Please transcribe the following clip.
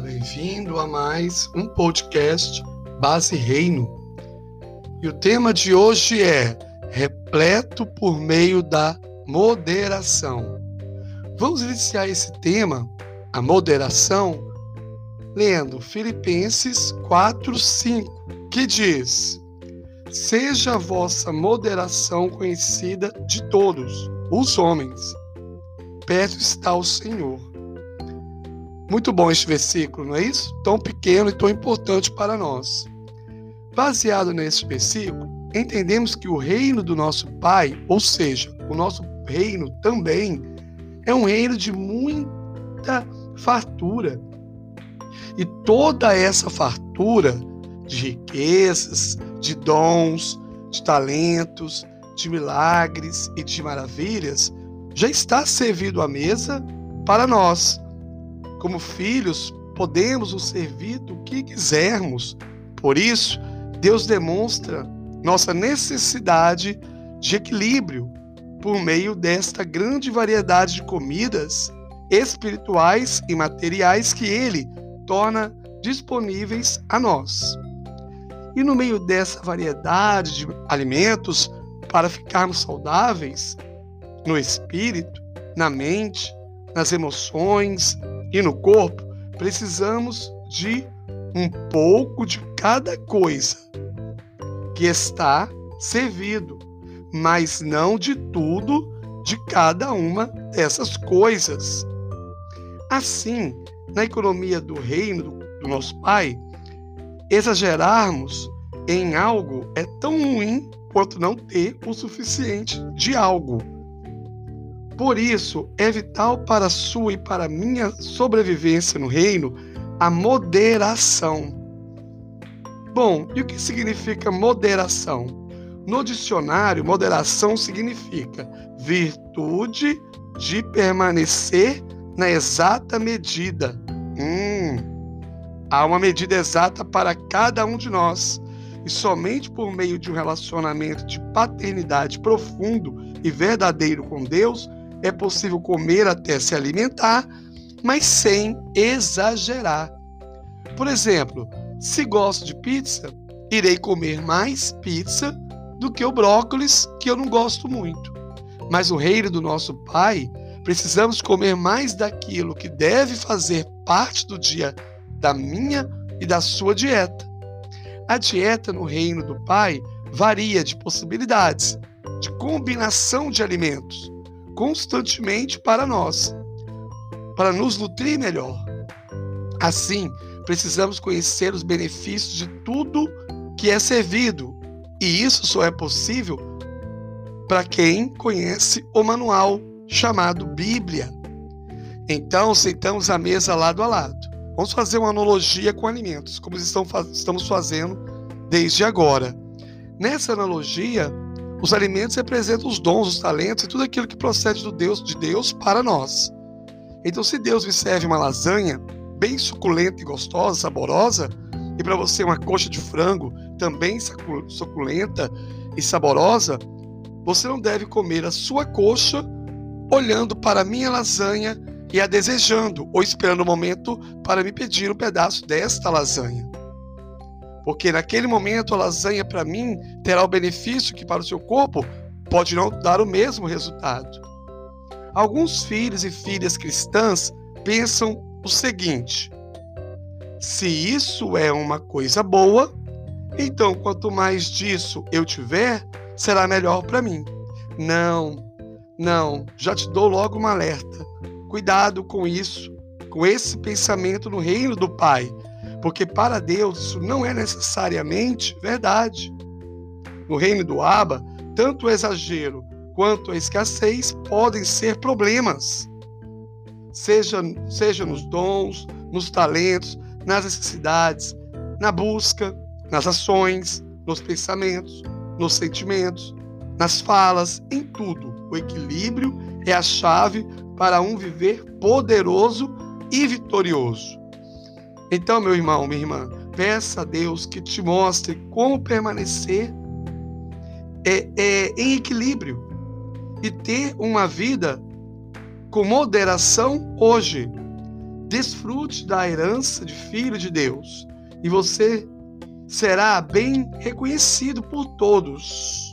Bem-vindo a mais um podcast Base Reino. E o tema de hoje é repleto por meio da moderação. Vamos iniciar esse tema, a moderação, lendo Filipenses 4, 5, que diz: Seja a vossa moderação conhecida de todos os homens. Perto está o Senhor muito bom este versículo, não é isso? Tão pequeno e tão importante para nós. Baseado nesse versículo, entendemos que o reino do nosso Pai, ou seja, o nosso reino também, é um reino de muita fartura. E toda essa fartura de riquezas, de dons, de talentos, de milagres e de maravilhas já está servido à mesa para nós como filhos, podemos o servir do que quisermos. Por isso, Deus demonstra nossa necessidade de equilíbrio por meio desta grande variedade de comidas espirituais e materiais que Ele torna disponíveis a nós. E no meio dessa variedade de alimentos, para ficarmos saudáveis no espírito, na mente, nas emoções, e no corpo, precisamos de um pouco de cada coisa que está servido, mas não de tudo de cada uma dessas coisas. Assim, na economia do reino do nosso Pai, exagerarmos em algo é tão ruim quanto não ter o suficiente de algo. Por isso, é vital para a sua e para a minha sobrevivência no reino a moderação. Bom, e o que significa moderação? No dicionário, moderação significa virtude de permanecer na exata medida. Hum, há uma medida exata para cada um de nós. E somente por meio de um relacionamento de paternidade profundo e verdadeiro com Deus é possível comer até se alimentar, mas sem exagerar. Por exemplo, se gosto de pizza, irei comer mais pizza do que o brócolis, que eu não gosto muito. Mas o reino do nosso Pai, precisamos comer mais daquilo que deve fazer parte do dia da minha e da sua dieta. A dieta no reino do Pai varia de possibilidades, de combinação de alimentos, constantemente para nós, para nos nutrir melhor. Assim, precisamos conhecer os benefícios de tudo que é servido, e isso só é possível para quem conhece o manual chamado Bíblia. Então, sentamos à mesa lado a lado. Vamos fazer uma analogia com alimentos, como estamos fazendo desde agora. Nessa analogia, os alimentos representam os dons, os talentos e tudo aquilo que procede do Deus, de Deus para nós. Então, se Deus me serve uma lasanha bem suculenta e gostosa, saborosa, e para você uma coxa de frango também suculenta e saborosa, você não deve comer a sua coxa olhando para a minha lasanha e a desejando, ou esperando o um momento para me pedir um pedaço desta lasanha porque naquele momento a lasanha para mim terá o benefício que para o seu corpo pode não dar o mesmo resultado. Alguns filhos e filhas cristãs pensam o seguinte: se isso é uma coisa boa, então quanto mais disso eu tiver, será melhor para mim. Não, não, já te dou logo um alerta. Cuidado com isso, com esse pensamento no reino do Pai porque para Deus isso não é necessariamente verdade. No reino do Abba, tanto o exagero quanto a escassez podem ser problemas. Seja, seja nos dons, nos talentos, nas necessidades, na busca, nas ações, nos pensamentos, nos sentimentos, nas falas, em tudo. O equilíbrio é a chave para um viver poderoso e vitorioso. Então, meu irmão, minha irmã, peça a Deus que te mostre como permanecer é, é, em equilíbrio e ter uma vida com moderação hoje. desfrute da herança de filho de Deus e você será bem reconhecido por todos.